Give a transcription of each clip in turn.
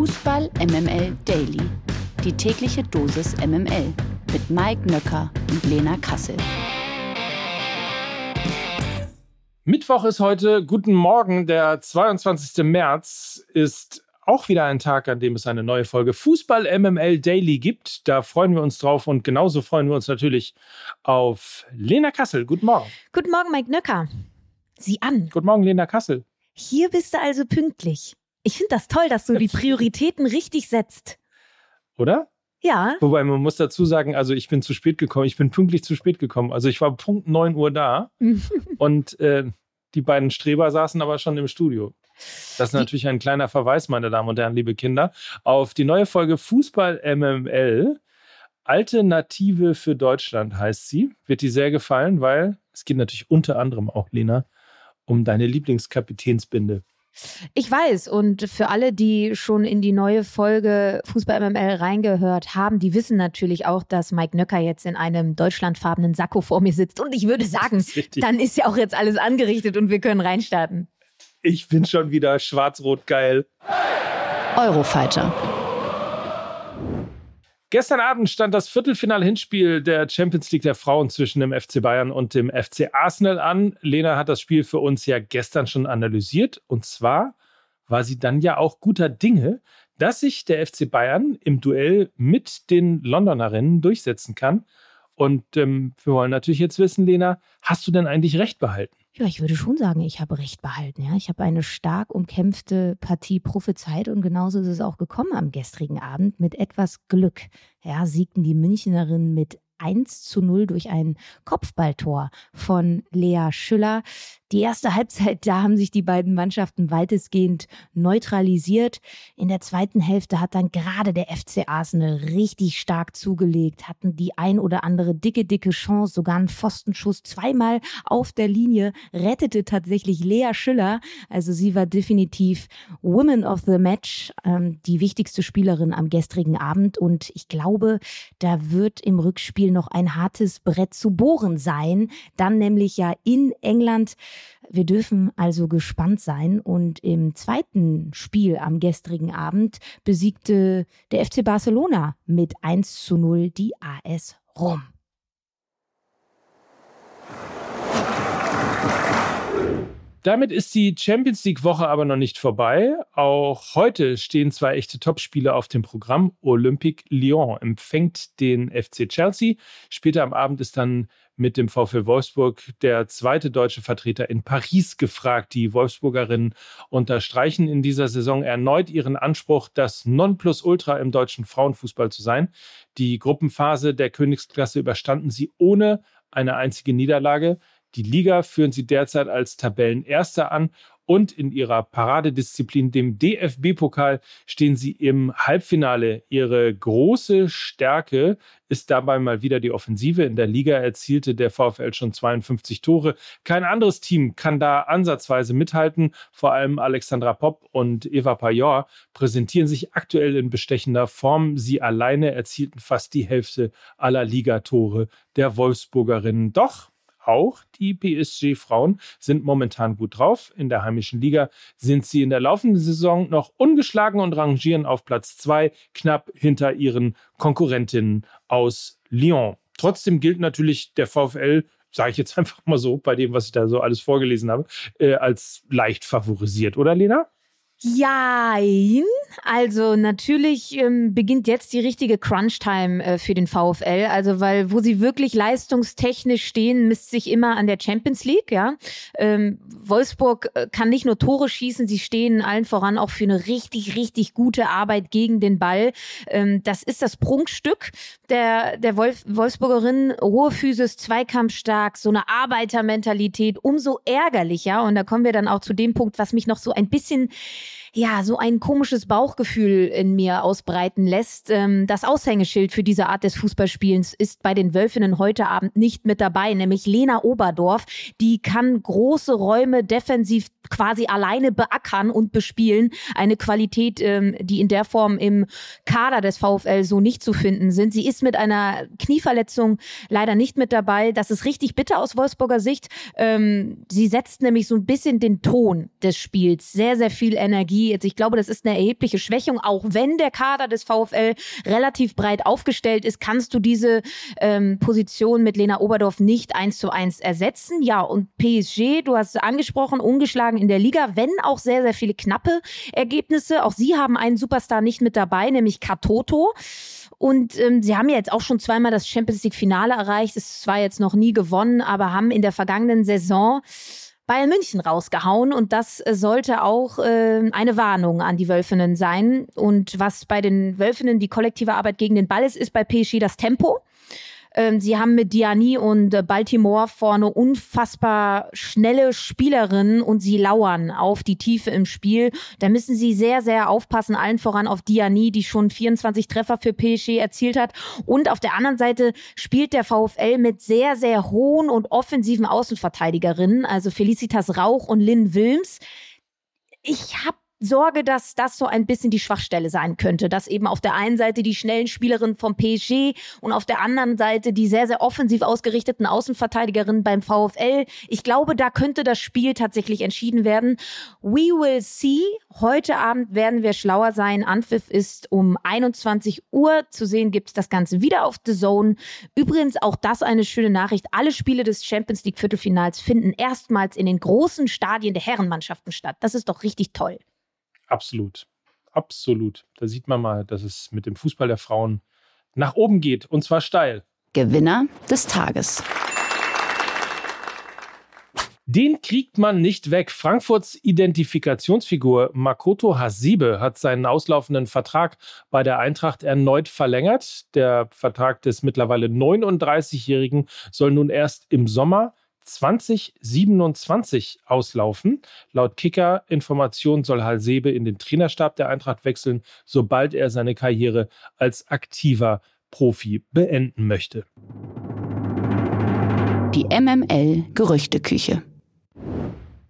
Fußball MML Daily. Die tägliche Dosis MML mit Mike Nöcker und Lena Kassel. Mittwoch ist heute. Guten Morgen. Der 22. März ist auch wieder ein Tag, an dem es eine neue Folge Fußball MML Daily gibt. Da freuen wir uns drauf und genauso freuen wir uns natürlich auf Lena Kassel. Guten Morgen. Guten Morgen, Mike Nöcker. Sieh an. Guten Morgen, Lena Kassel. Hier bist du also pünktlich. Ich finde das toll, dass du die Prioritäten richtig setzt. Oder? Ja. Wobei man muss dazu sagen, also ich bin zu spät gekommen, ich bin pünktlich zu spät gekommen. Also ich war Punkt 9 Uhr da und äh, die beiden Streber saßen aber schon im Studio. Das ist natürlich ein kleiner Verweis, meine Damen und Herren, liebe Kinder, auf die neue Folge Fußball MML. Alternative für Deutschland heißt sie. Wird dir sehr gefallen, weil es geht natürlich unter anderem auch, Lena, um deine Lieblingskapitänsbinde. Ich weiß und für alle, die schon in die neue Folge Fußball MML reingehört haben, die wissen natürlich auch, dass Mike Nöcker jetzt in einem deutschlandfarbenen Sakko vor mir sitzt. Und ich würde sagen, ist dann ist ja auch jetzt alles angerichtet und wir können reinstarten. Ich bin schon wieder schwarz-rot geil. Eurofighter. Gestern Abend stand das Viertelfinal-Hinspiel der Champions League der Frauen zwischen dem FC Bayern und dem FC Arsenal an. Lena hat das Spiel für uns ja gestern schon analysiert. Und zwar war sie dann ja auch guter Dinge, dass sich der FC Bayern im Duell mit den Londonerinnen durchsetzen kann. Und ähm, wir wollen natürlich jetzt wissen, Lena, hast du denn eigentlich recht behalten? Ja, ich würde schon sagen, ich habe recht behalten. Ja, ich habe eine stark umkämpfte Partie prophezeit und genauso ist es auch gekommen am gestrigen Abend mit etwas Glück. Ja, siegten die Münchnerinnen mit 1 zu 0 durch ein Kopfballtor von Lea Schüller. Die erste Halbzeit, da haben sich die beiden Mannschaften weitestgehend neutralisiert. In der zweiten Hälfte hat dann gerade der FC Arsenal richtig stark zugelegt, hatten die ein oder andere dicke, dicke Chance, sogar einen Pfostenschuss zweimal auf der Linie, rettete tatsächlich Lea Schüller. Also sie war definitiv Woman of the Match, ähm, die wichtigste Spielerin am gestrigen Abend. Und ich glaube, da wird im Rückspiel noch ein hartes Brett zu bohren sein. Dann nämlich ja in England. Wir dürfen also gespannt sein. Und im zweiten Spiel am gestrigen Abend besiegte der FC Barcelona mit 1 zu 0 die AS Rom. Damit ist die Champions League-Woche aber noch nicht vorbei. Auch heute stehen zwei echte Topspiele auf dem Programm. Olympique Lyon empfängt den FC Chelsea. Später am Abend ist dann mit dem VfL Wolfsburg der zweite deutsche Vertreter in Paris gefragt. Die Wolfsburgerinnen unterstreichen in dieser Saison erneut ihren Anspruch, das Nonplusultra im deutschen Frauenfußball zu sein. Die Gruppenphase der Königsklasse überstanden sie ohne eine einzige Niederlage. Die Liga führen sie derzeit als Tabellenerster an und in ihrer Paradedisziplin, dem DFB-Pokal, stehen sie im Halbfinale. Ihre große Stärke ist dabei mal wieder die Offensive. In der Liga erzielte der VfL schon 52 Tore. Kein anderes Team kann da ansatzweise mithalten. Vor allem Alexandra Popp und Eva Pajor präsentieren sich aktuell in bestechender Form. Sie alleine erzielten fast die Hälfte aller Ligatore der Wolfsburgerinnen. Doch auch die PSG-Frauen sind momentan gut drauf. In der heimischen Liga sind sie in der laufenden Saison noch ungeschlagen und rangieren auf Platz zwei, knapp hinter ihren Konkurrentinnen aus Lyon. Trotzdem gilt natürlich der VfL sage ich jetzt einfach mal so, bei dem, was ich da so alles vorgelesen habe, äh, als leicht favorisiert, oder Lena? Jein. Also natürlich ähm, beginnt jetzt die richtige Crunch-Time äh, für den VfL. Also weil wo sie wirklich leistungstechnisch stehen, misst sich immer an der Champions League. Ja, ähm, Wolfsburg äh, kann nicht nur Tore schießen, sie stehen allen voran auch für eine richtig richtig gute Arbeit gegen den Ball. Ähm, das ist das Prunkstück der der Wolf, Wolfsburgerin. Hohe Physis, zweikampfstark, so eine Arbeitermentalität. Umso ärgerlicher. Und da kommen wir dann auch zu dem Punkt, was mich noch so ein bisschen ja, so ein komisches Bauchgefühl in mir ausbreiten lässt. Ähm, das Aushängeschild für diese Art des Fußballspielens ist bei den Wölfinnen heute Abend nicht mit dabei, nämlich Lena Oberdorf. Die kann große Räume defensiv quasi alleine beackern und bespielen. Eine Qualität, ähm, die in der Form im Kader des VfL so nicht zu finden sind. Sie ist mit einer Knieverletzung leider nicht mit dabei. Das ist richtig bitter aus Wolfsburger Sicht. Ähm, sie setzt nämlich so ein bisschen den Ton des Spiels. Sehr, sehr viel Energie Energie. Jetzt, ich glaube, das ist eine erhebliche Schwächung. Auch wenn der Kader des VfL relativ breit aufgestellt ist, kannst du diese ähm, Position mit Lena Oberdorf nicht eins zu eins ersetzen. Ja, und PSG, du hast es angesprochen, ungeschlagen in der Liga, wenn auch sehr, sehr viele knappe Ergebnisse. Auch sie haben einen Superstar nicht mit dabei, nämlich Katoto. Und ähm, sie haben ja jetzt auch schon zweimal das Champions League Finale erreicht. Es war jetzt noch nie gewonnen, aber haben in der vergangenen Saison Bayern München rausgehauen und das äh, sollte auch äh, eine Warnung an die Wölfinnen sein. Und was bei den Wölfinnen die kollektive Arbeit gegen den Ball ist, ist bei PSG das Tempo. Ähm, sie haben mit Diani und äh, Baltimore vorne unfassbar schnelle Spielerinnen und sie lauern auf die Tiefe im Spiel. Da müssen sie sehr, sehr aufpassen, allen voran auf Diani, die schon 24 Treffer für PSG erzielt hat. Und auf der anderen Seite spielt der VfL mit sehr, sehr hohen und offensiven Außenverteidigerinnen, also Felicitas Rauch und Lynn Wilms. Ich habe Sorge, dass das so ein bisschen die Schwachstelle sein könnte, dass eben auf der einen Seite die schnellen Spielerinnen vom PSG und auf der anderen Seite die sehr, sehr offensiv ausgerichteten Außenverteidigerinnen beim VfL. Ich glaube, da könnte das Spiel tatsächlich entschieden werden. We will see. Heute Abend werden wir schlauer sein. Anpfiff ist um 21 Uhr. Zu sehen gibt es das Ganze wieder auf The Zone. Übrigens auch das eine schöne Nachricht. Alle Spiele des Champions League Viertelfinals finden erstmals in den großen Stadien der Herrenmannschaften statt. Das ist doch richtig toll. Absolut. Absolut. Da sieht man mal, dass es mit dem Fußball der Frauen nach oben geht und zwar steil. Gewinner des Tages. Den kriegt man nicht weg. Frankfurts Identifikationsfigur Makoto Hasibe hat seinen auslaufenden Vertrag bei der Eintracht erneut verlängert. Der Vertrag des mittlerweile 39-Jährigen soll nun erst im Sommer 2027 auslaufen. Laut Kicker-Informationen soll Halsebe in den Trainerstab der Eintracht wechseln, sobald er seine Karriere als aktiver Profi beenden möchte. Die MML Gerüchteküche.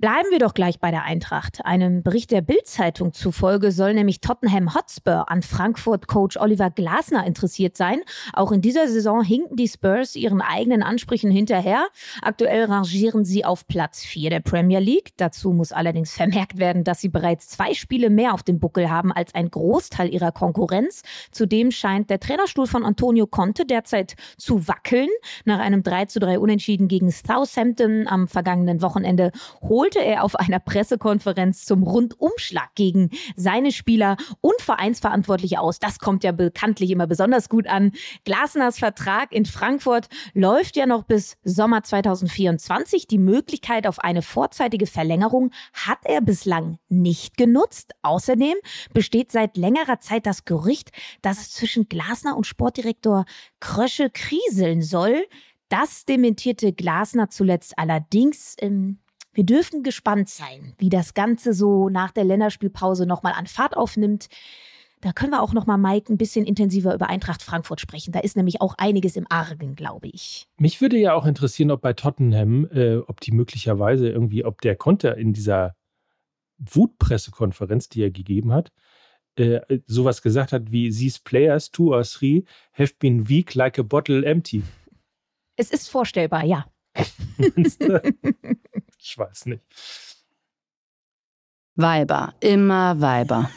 Bleiben wir doch gleich bei der Eintracht. Einem Bericht der Bild-Zeitung zufolge soll nämlich Tottenham Hotspur an Frankfurt-Coach Oliver Glasner interessiert sein. Auch in dieser Saison hinken die Spurs ihren eigenen Ansprüchen hinterher. Aktuell rangieren sie auf Platz 4 der Premier League. Dazu muss allerdings vermerkt werden, dass sie bereits zwei Spiele mehr auf dem Buckel haben als ein Großteil ihrer Konkurrenz. Zudem scheint der Trainerstuhl von Antonio Conte derzeit zu wackeln. Nach einem 3 zu 3 Unentschieden gegen Southampton am vergangenen Wochenende holt holte er auf einer Pressekonferenz zum Rundumschlag gegen seine Spieler und Vereinsverantwortliche aus. Das kommt ja bekanntlich immer besonders gut an. Glasners Vertrag in Frankfurt läuft ja noch bis Sommer 2024. Die Möglichkeit auf eine vorzeitige Verlängerung hat er bislang nicht genutzt. Außerdem besteht seit längerer Zeit das Gerücht, dass es zwischen Glasner und Sportdirektor Krösche kriseln soll. Das dementierte Glasner zuletzt allerdings. Ähm, wir dürfen gespannt sein, wie das Ganze so nach der Länderspielpause nochmal an Fahrt aufnimmt. Da können wir auch nochmal, Mike, ein bisschen intensiver über Eintracht Frankfurt sprechen. Da ist nämlich auch einiges im Argen, glaube ich. Mich würde ja auch interessieren, ob bei Tottenham, äh, ob die möglicherweise irgendwie, ob der Konter in dieser Wutpressekonferenz, die er gegeben hat, äh, sowas gesagt hat wie These players, two or three, have been weak like a bottle empty. Es ist vorstellbar, ja. ich weiß nicht. Weiber, immer Weiber.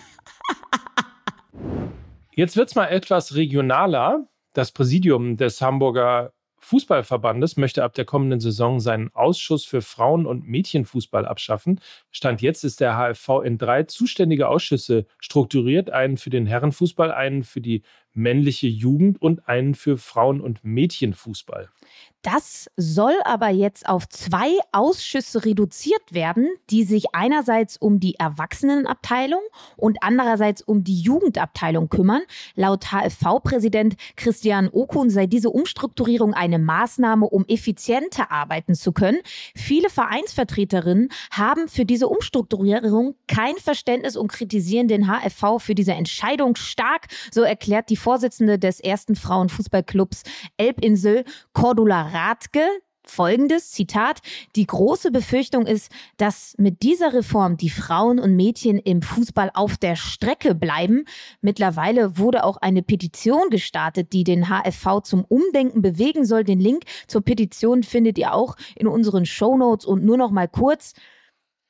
Jetzt wird es mal etwas regionaler. Das Präsidium des Hamburger Fußballverbandes möchte ab der kommenden Saison seinen Ausschuss für Frauen- und Mädchenfußball abschaffen. Stand jetzt ist der HFV in drei zuständige Ausschüsse strukturiert: einen für den Herrenfußball, einen für die männliche Jugend und einen für Frauen- und Mädchenfußball. Das soll aber jetzt auf zwei Ausschüsse reduziert werden, die sich einerseits um die Erwachsenenabteilung und andererseits um die Jugendabteilung kümmern. Laut HFV-Präsident Christian Okun sei diese Umstrukturierung eine Maßnahme, um effizienter arbeiten zu können. Viele Vereinsvertreterinnen haben für diese Umstrukturierung kein Verständnis und kritisieren den HFV für diese Entscheidung stark. So erklärt die Vorsitzende des ersten Frauenfußballclubs Elbinsel, Cordula Radke folgendes Zitat: Die große Befürchtung ist, dass mit dieser Reform die Frauen und Mädchen im Fußball auf der Strecke bleiben. Mittlerweile wurde auch eine Petition gestartet, die den HFV zum Umdenken bewegen soll. Den Link zur Petition findet ihr auch in unseren Show Notes und nur noch mal kurz.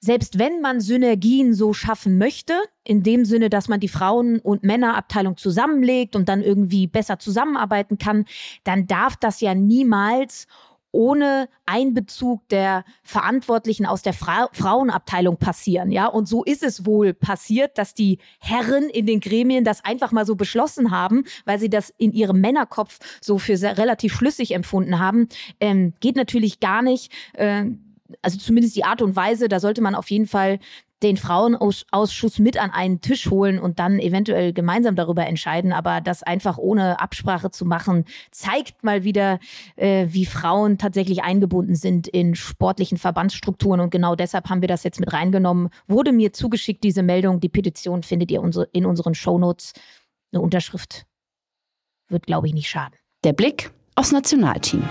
Selbst wenn man Synergien so schaffen möchte, in dem Sinne, dass man die Frauen- und Männerabteilung zusammenlegt und dann irgendwie besser zusammenarbeiten kann, dann darf das ja niemals ohne Einbezug der Verantwortlichen aus der Fra Frauenabteilung passieren. Ja, und so ist es wohl passiert, dass die Herren in den Gremien das einfach mal so beschlossen haben, weil sie das in ihrem Männerkopf so für relativ schlüssig empfunden haben. Ähm, geht natürlich gar nicht. Äh, also zumindest die Art und Weise, da sollte man auf jeden Fall den Frauenausschuss mit an einen Tisch holen und dann eventuell gemeinsam darüber entscheiden. Aber das einfach ohne Absprache zu machen, zeigt mal wieder, äh, wie Frauen tatsächlich eingebunden sind in sportlichen Verbandsstrukturen. Und genau deshalb haben wir das jetzt mit reingenommen. Wurde mir zugeschickt, diese Meldung. Die Petition findet ihr in unseren Shownotes. Eine Unterschrift wird, glaube ich, nicht schaden. Der Blick aufs Nationalteam.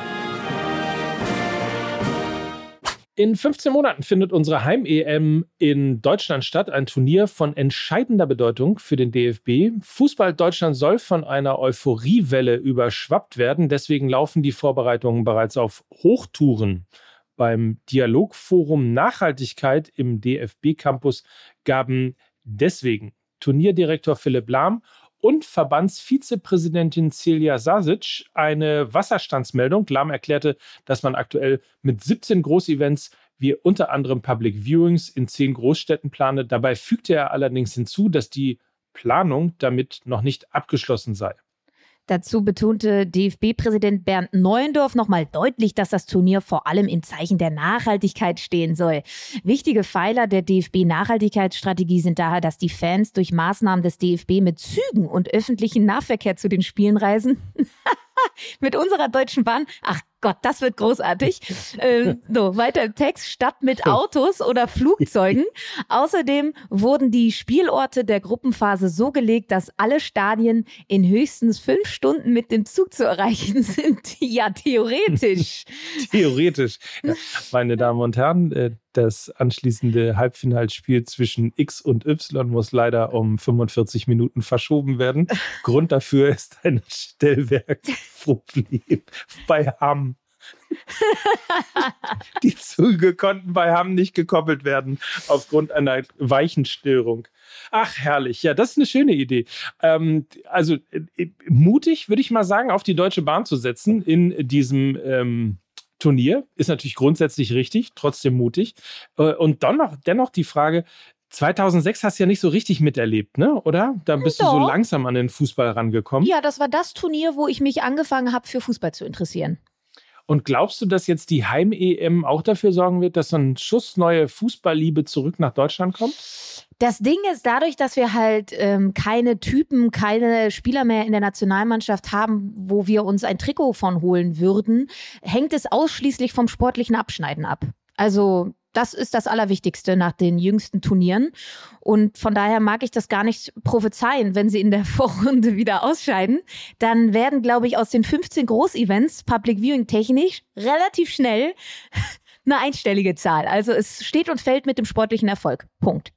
In 15 Monaten findet unsere Heim-EM in Deutschland statt, ein Turnier von entscheidender Bedeutung für den DFB. Fußball Deutschland soll von einer Euphoriewelle überschwappt werden, deswegen laufen die Vorbereitungen bereits auf Hochtouren. Beim Dialogforum Nachhaltigkeit im DFB Campus gaben deswegen Turnierdirektor Philipp Lahm und Verbandsvizepräsidentin Celia Sasic eine Wasserstandsmeldung. Lahm erklärte, dass man aktuell mit 17 Großevents wie unter anderem Public Viewings in zehn Großstädten plane. Dabei fügte er allerdings hinzu, dass die Planung damit noch nicht abgeschlossen sei. Dazu betonte DFB-Präsident Bernd Neuendorf nochmal deutlich, dass das Turnier vor allem im Zeichen der Nachhaltigkeit stehen soll. Wichtige Pfeiler der DFB-Nachhaltigkeitsstrategie sind daher, dass die Fans durch Maßnahmen des DFB mit Zügen und öffentlichen Nahverkehr zu den Spielen reisen. mit unserer Deutschen Bahn. Ach Gott, das wird großartig. Ähm, so, weiter im Text. Statt mit Autos oder Flugzeugen. Außerdem wurden die Spielorte der Gruppenphase so gelegt, dass alle Stadien in höchstens fünf Stunden mit dem Zug zu erreichen sind. ja, theoretisch. theoretisch. Ja, meine Damen und Herren, äh, das anschließende Halbfinalspiel zwischen X und Y muss leider um 45 Minuten verschoben werden. Grund dafür ist ein Stellwerkproblem bei Hamm. Die Züge konnten bei Hamm nicht gekoppelt werden aufgrund einer Weichenstörung. Ach, herrlich. Ja, das ist eine schöne Idee. Ähm, also äh, mutig, würde ich mal sagen, auf die Deutsche Bahn zu setzen in diesem ähm, Turnier. Ist natürlich grundsätzlich richtig, trotzdem mutig. Äh, und dann noch, dennoch die Frage, 2006 hast du ja nicht so richtig miterlebt, ne? Oder? Da bist Doch. du so langsam an den Fußball rangekommen. Ja, das war das Turnier, wo ich mich angefangen habe, für Fußball zu interessieren. Und glaubst du, dass jetzt die Heim-EM auch dafür sorgen wird, dass so ein Schuss neue Fußballliebe zurück nach Deutschland kommt? Das Ding ist, dadurch, dass wir halt ähm, keine Typen, keine Spieler mehr in der Nationalmannschaft haben, wo wir uns ein Trikot von holen würden, hängt es ausschließlich vom sportlichen Abschneiden ab. Also das ist das Allerwichtigste nach den jüngsten Turnieren. Und von daher mag ich das gar nicht prophezeien, wenn sie in der Vorrunde wieder ausscheiden. Dann werden, glaube ich, aus den 15 Großevents Public Viewing technisch relativ schnell eine einstellige Zahl. Also es steht und fällt mit dem sportlichen Erfolg. Punkt.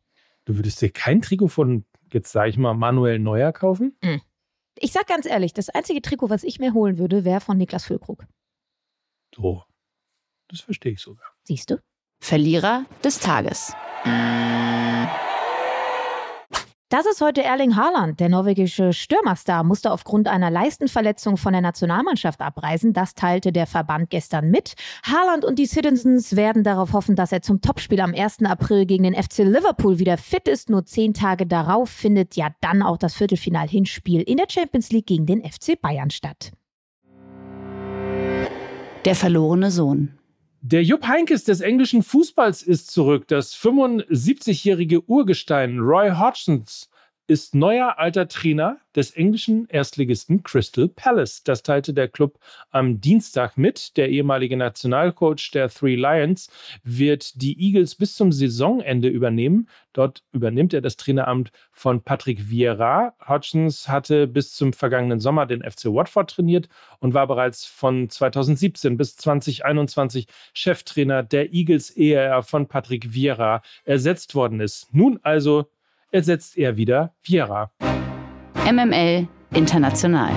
Du würdest dir kein Trikot von, jetzt sage ich mal, Manuel Neuer kaufen? Mhm. Ich sag ganz ehrlich, das einzige Trikot, was ich mir holen würde, wäre von Niklas Füllkrug. So. Das verstehe ich sogar. Siehst du? Verlierer des Tages. Das ist heute Erling Haaland. Der norwegische Stürmerstar musste aufgrund einer Leistenverletzung von der Nationalmannschaft abreisen. Das teilte der Verband gestern mit. Haaland und die Citizens werden darauf hoffen, dass er zum Topspiel am 1. April gegen den FC Liverpool wieder fit ist. Nur zehn Tage darauf findet ja dann auch das Viertelfinal-Hinspiel in der Champions League gegen den FC Bayern statt. Der verlorene Sohn. Der Jupp Heinkes des englischen Fußballs ist zurück. Das 75-jährige Urgestein Roy Hodgsons ist neuer alter Trainer des englischen Erstligisten Crystal Palace. Das teilte der Club am Dienstag mit. Der ehemalige Nationalcoach der Three Lions wird die Eagles bis zum Saisonende übernehmen. Dort übernimmt er das Traineramt von Patrick Vieira. Hodgins hatte bis zum vergangenen Sommer den FC Watford trainiert und war bereits von 2017 bis 2021 Cheftrainer der Eagles, ehe er von Patrick Vieira ersetzt worden ist. Nun also ersetzt er wieder Vieira. MML International.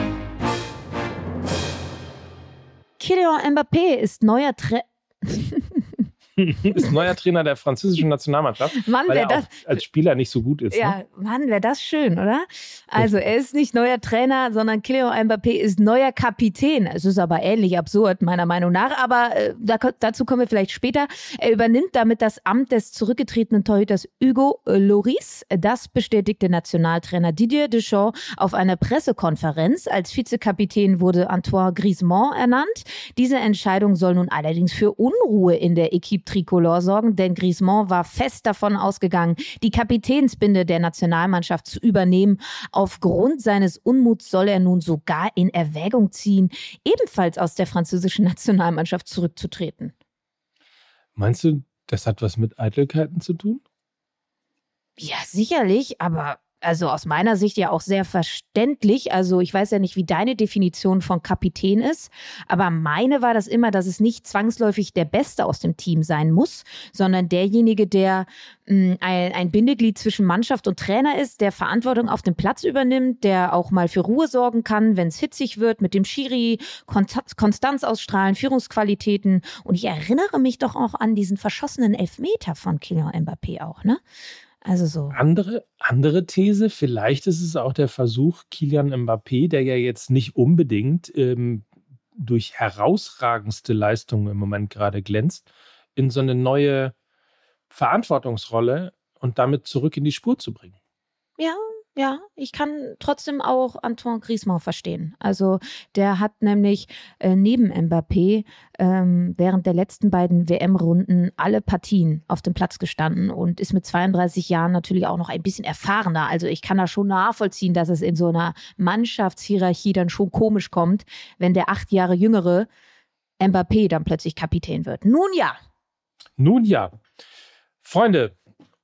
Kylian Mbappé ist neuer Tre ist neuer Trainer der französischen Nationalmannschaft, Mann, weil er das, als Spieler nicht so gut ist. Ja, ne? Mann, wäre das schön, oder? Also er ist nicht neuer Trainer, sondern Kylian Mbappé ist neuer Kapitän. Es ist aber ähnlich absurd, meiner Meinung nach. Aber äh, da, dazu kommen wir vielleicht später. Er übernimmt damit das Amt des zurückgetretenen Torhüters Hugo Loris. Das bestätigte Nationaltrainer Didier Deschamps auf einer Pressekonferenz. Als Vizekapitän wurde Antoine Griezmann ernannt. Diese Entscheidung soll nun allerdings für Unruhe in der Equipe Tricolore sorgen, denn Griezmann war fest davon ausgegangen, die Kapitänsbinde der Nationalmannschaft zu übernehmen. Aufgrund seines Unmuts soll er nun sogar in Erwägung ziehen, ebenfalls aus der französischen Nationalmannschaft zurückzutreten. Meinst du, das hat was mit Eitelkeiten zu tun? Ja, sicherlich, aber also aus meiner Sicht ja auch sehr verständlich. Also ich weiß ja nicht, wie deine Definition von Kapitän ist, aber meine war das immer, dass es nicht zwangsläufig der Beste aus dem Team sein muss, sondern derjenige, der mh, hm, ein, ein Bindeglied zwischen Mannschaft und Trainer ist, der Verantwortung auf dem Platz übernimmt, der auch mal für Ruhe sorgen kann, wenn es hitzig wird, mit dem Schiri, Konstanz ausstrahlen, Führungsqualitäten. Und ich erinnere mich doch auch an diesen verschossenen Elfmeter von Kylian Mbappé auch, ne? Also so. Andere, andere These, vielleicht ist es auch der Versuch, Kilian Mbappé, der ja jetzt nicht unbedingt ähm, durch herausragendste Leistungen im Moment gerade glänzt, in so eine neue Verantwortungsrolle und damit zurück in die Spur zu bringen. Ja, ja, ich kann trotzdem auch Antoine Griezmann verstehen. Also der hat nämlich äh, neben Mbappé ähm, während der letzten beiden WM-Runden alle Partien auf dem Platz gestanden und ist mit 32 Jahren natürlich auch noch ein bisschen erfahrener. Also ich kann da schon nachvollziehen, dass es in so einer Mannschaftshierarchie dann schon komisch kommt, wenn der acht Jahre jüngere Mbappé dann plötzlich Kapitän wird. Nun ja. Nun ja. Freunde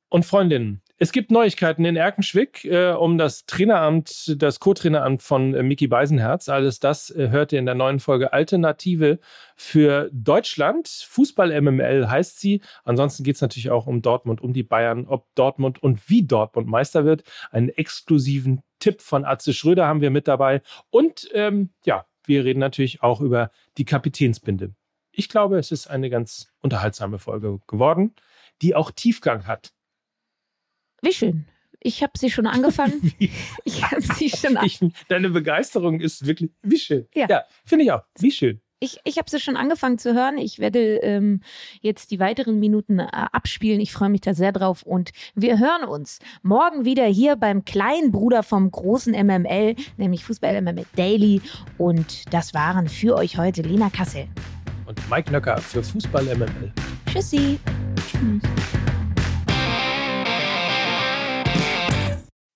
und Freundinnen, es gibt Neuigkeiten in Erkenschwick äh, um das Traineramt, das Co-Traineramt von äh, Mickey Beisenherz. Alles das äh, hört ihr in der neuen Folge Alternative für Deutschland. Fußball MML heißt sie. Ansonsten geht es natürlich auch um Dortmund, um die Bayern, ob Dortmund und wie Dortmund Meister wird. Einen exklusiven Tipp von Atze Schröder haben wir mit dabei. Und ähm, ja, wir reden natürlich auch über die Kapitänsbinde. Ich glaube, es ist eine ganz unterhaltsame Folge geworden, die auch Tiefgang hat. Wie schön. Ich habe sie schon angefangen. ich habe sie schon ich, Deine Begeisterung ist wirklich wie schön. Ja, ja finde ich auch. Wie schön. Ich, ich habe sie schon angefangen zu hören. Ich werde ähm, jetzt die weiteren Minuten äh, abspielen. Ich freue mich da sehr drauf. Und wir hören uns morgen wieder hier beim kleinen Bruder vom großen MML, nämlich Fußball MML Daily. Und das waren für euch heute Lena Kassel. Und Mike Nöcker für Fußball MML. Tschüssi. Tschüss.